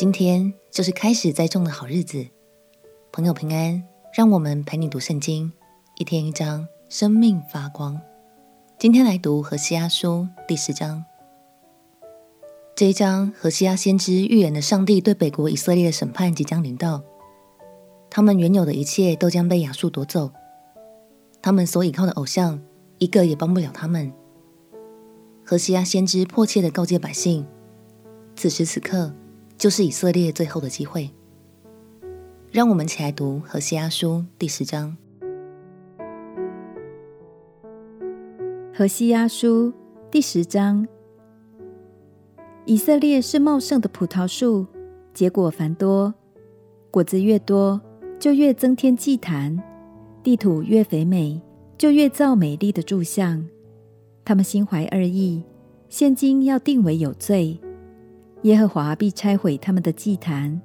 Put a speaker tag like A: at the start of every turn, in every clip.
A: 今天就是开始栽种的好日子。朋友平安，让我们陪你读圣经，一天一章，生命发光。今天来读何西阿书第十章。这一章，何西阿先知预言了上帝对北国以色列的审判即将临到，他们原有的一切都将被亚述夺走，他们所倚靠的偶像一个也帮不了他们。何西阿先知迫切地告诫百姓，此时此刻就是以色列最后的机会。让我们起来读何西阿书第十章。
B: 何西阿书第十章。以色列是茂盛的葡萄树，结果繁多，果子越多，就越增添祭坛；地土越肥美，就越造美丽的柱像。他们心怀二意，现今要定为有罪。耶和华必拆毁他们的祭坛，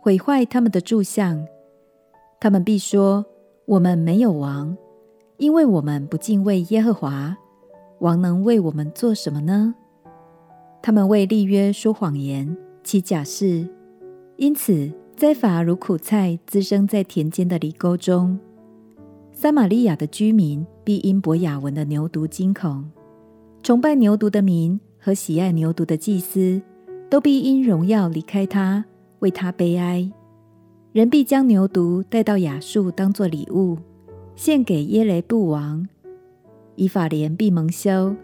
B: 毁坏他们的柱像。他们必说：“我们没有王，因为我们不敬畏耶和华。王能为我们做什么呢？”他们为立约说谎言，起假誓，因此灾罚如苦菜滋生在田间的犁沟中。撒玛利亚的居民必因伯雅文的牛犊惊恐，崇拜牛犊的民和喜爱牛犊的祭司，都必因荣耀离开他，为他悲哀。人必将牛犊带到雅述当作礼物，献给耶雷布王。以法莲必蒙羞。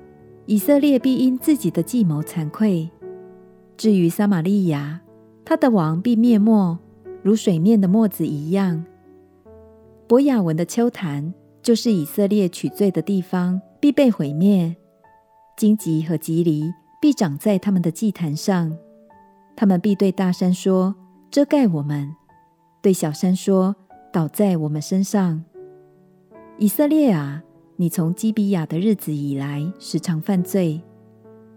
B: 以色列必因自己的计谋惭愧。至于撒玛利亚，他的王必灭没，如水面的沫子一样。伯雅文的丘坛，就是以色列取罪的地方，必被毁灭。荆棘和棘藜必长在他们的祭坛上。他们必对大山说：“遮盖我们。”对小山说：“倒在我们身上。”以色列啊！你从基比亚的日子以来，时常犯罪。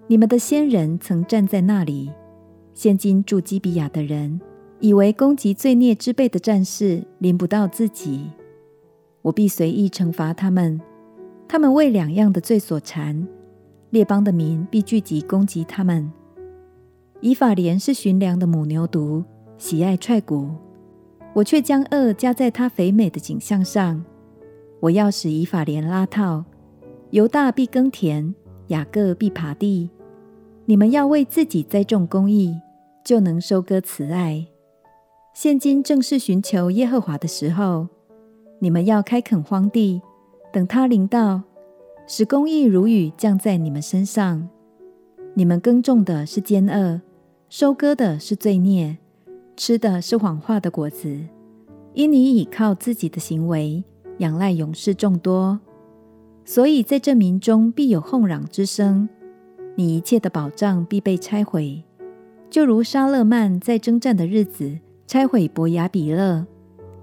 B: 你们的先人曾站在那里。现今住基比亚的人，以为攻击罪孽之辈的战士临不到自己。我必随意惩罚他们。他们为两样的罪所缠，列邦的民必聚集攻击他们。以法莲是驯良的母牛犊，喜爱踹骨。我却将恶加在他肥美的景象上。我要使以法莲拉套，犹大必耕田，雅各必耙地。你们要为自己栽种公义，就能收割慈爱。现今正是寻求耶和华的时候，你们要开垦荒地，等他临到，使公义如雨降在你们身上。你们耕种的是奸恶，收割的是罪孽，吃的是谎话的果子，因你倚靠自己的行为。仰赖勇士众多，所以在这民中必有哄嚷之声。你一切的保障必被拆毁，就如沙勒曼在征战的日子拆毁伯亚比勒，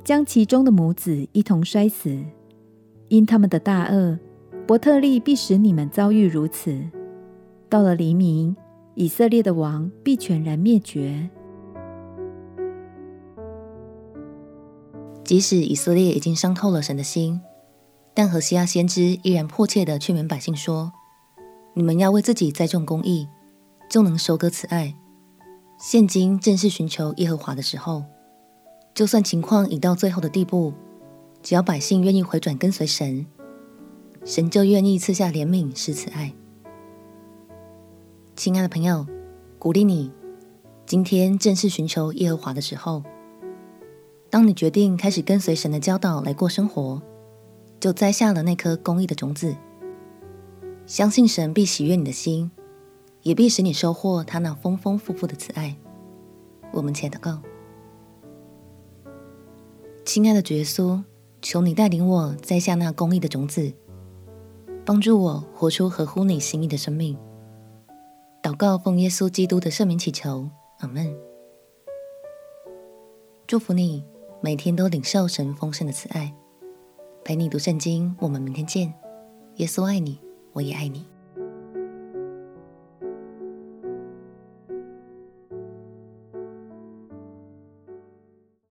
B: 将其中的母子一同摔死。因他们的大恶，伯特利必使你们遭遇如此。到了黎明，以色列的王必全然灭绝。
A: 即使以色列已经伤透了神的心，但何西阿先知依然迫切地劝勉百姓说：“你们要为自己栽种公义，就能收割慈爱。现今正是寻求耶和华的时候。就算情况已到最后的地步，只要百姓愿意回转跟随神，神就愿意赐下怜悯，施慈爱。”亲爱的朋友，鼓励你，今天正是寻求耶和华的时候。当你决定开始跟随神的教导来过生活，就栽下了那颗公义的种子。相信神必喜悦你的心，也必使你收获他那丰丰富富的慈爱。我们且祷告：亲爱的主耶稣，求你带领我栽下那公义的种子，帮助我活出合乎你心意的生命。祷告奉耶稣基督的圣名祈求，阿门。祝福你。每天都领受神丰盛的慈爱，陪你读圣经。我们明天见。耶稣爱你，我也爱你。